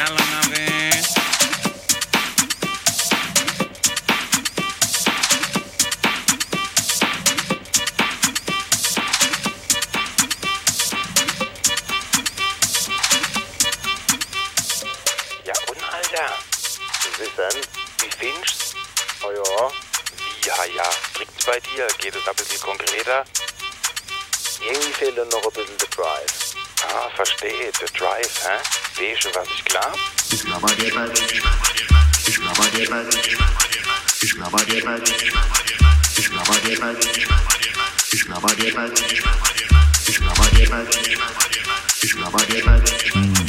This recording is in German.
Ja, und Alter? Wissen? Wie findest Oh ja. Wie, ja, ja. Bringt's bei dir? Geht es ein bisschen konkreter? Irgendwie fehlt dann noch ein bisschen der Drive. Ah, verstehe. Der Drive, hä? Sehe schon, was ich klar? Ich glaube an dich, weil ich Ich glaube an dich, weil ich Ich glaube an dich, weil ich Ich glaube an dich, weil ich Ich glaube an dich, weil ich Ich glaube an dich, weil ich Ich glaube an dich, weil ich